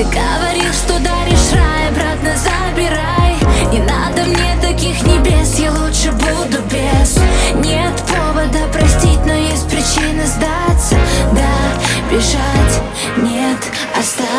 ты говорил, что даришь рай, обратно забирай. Не надо мне таких небес, я лучше буду без. Нет повода простить, но есть причина сдаться. Да, бежать, нет, оставь.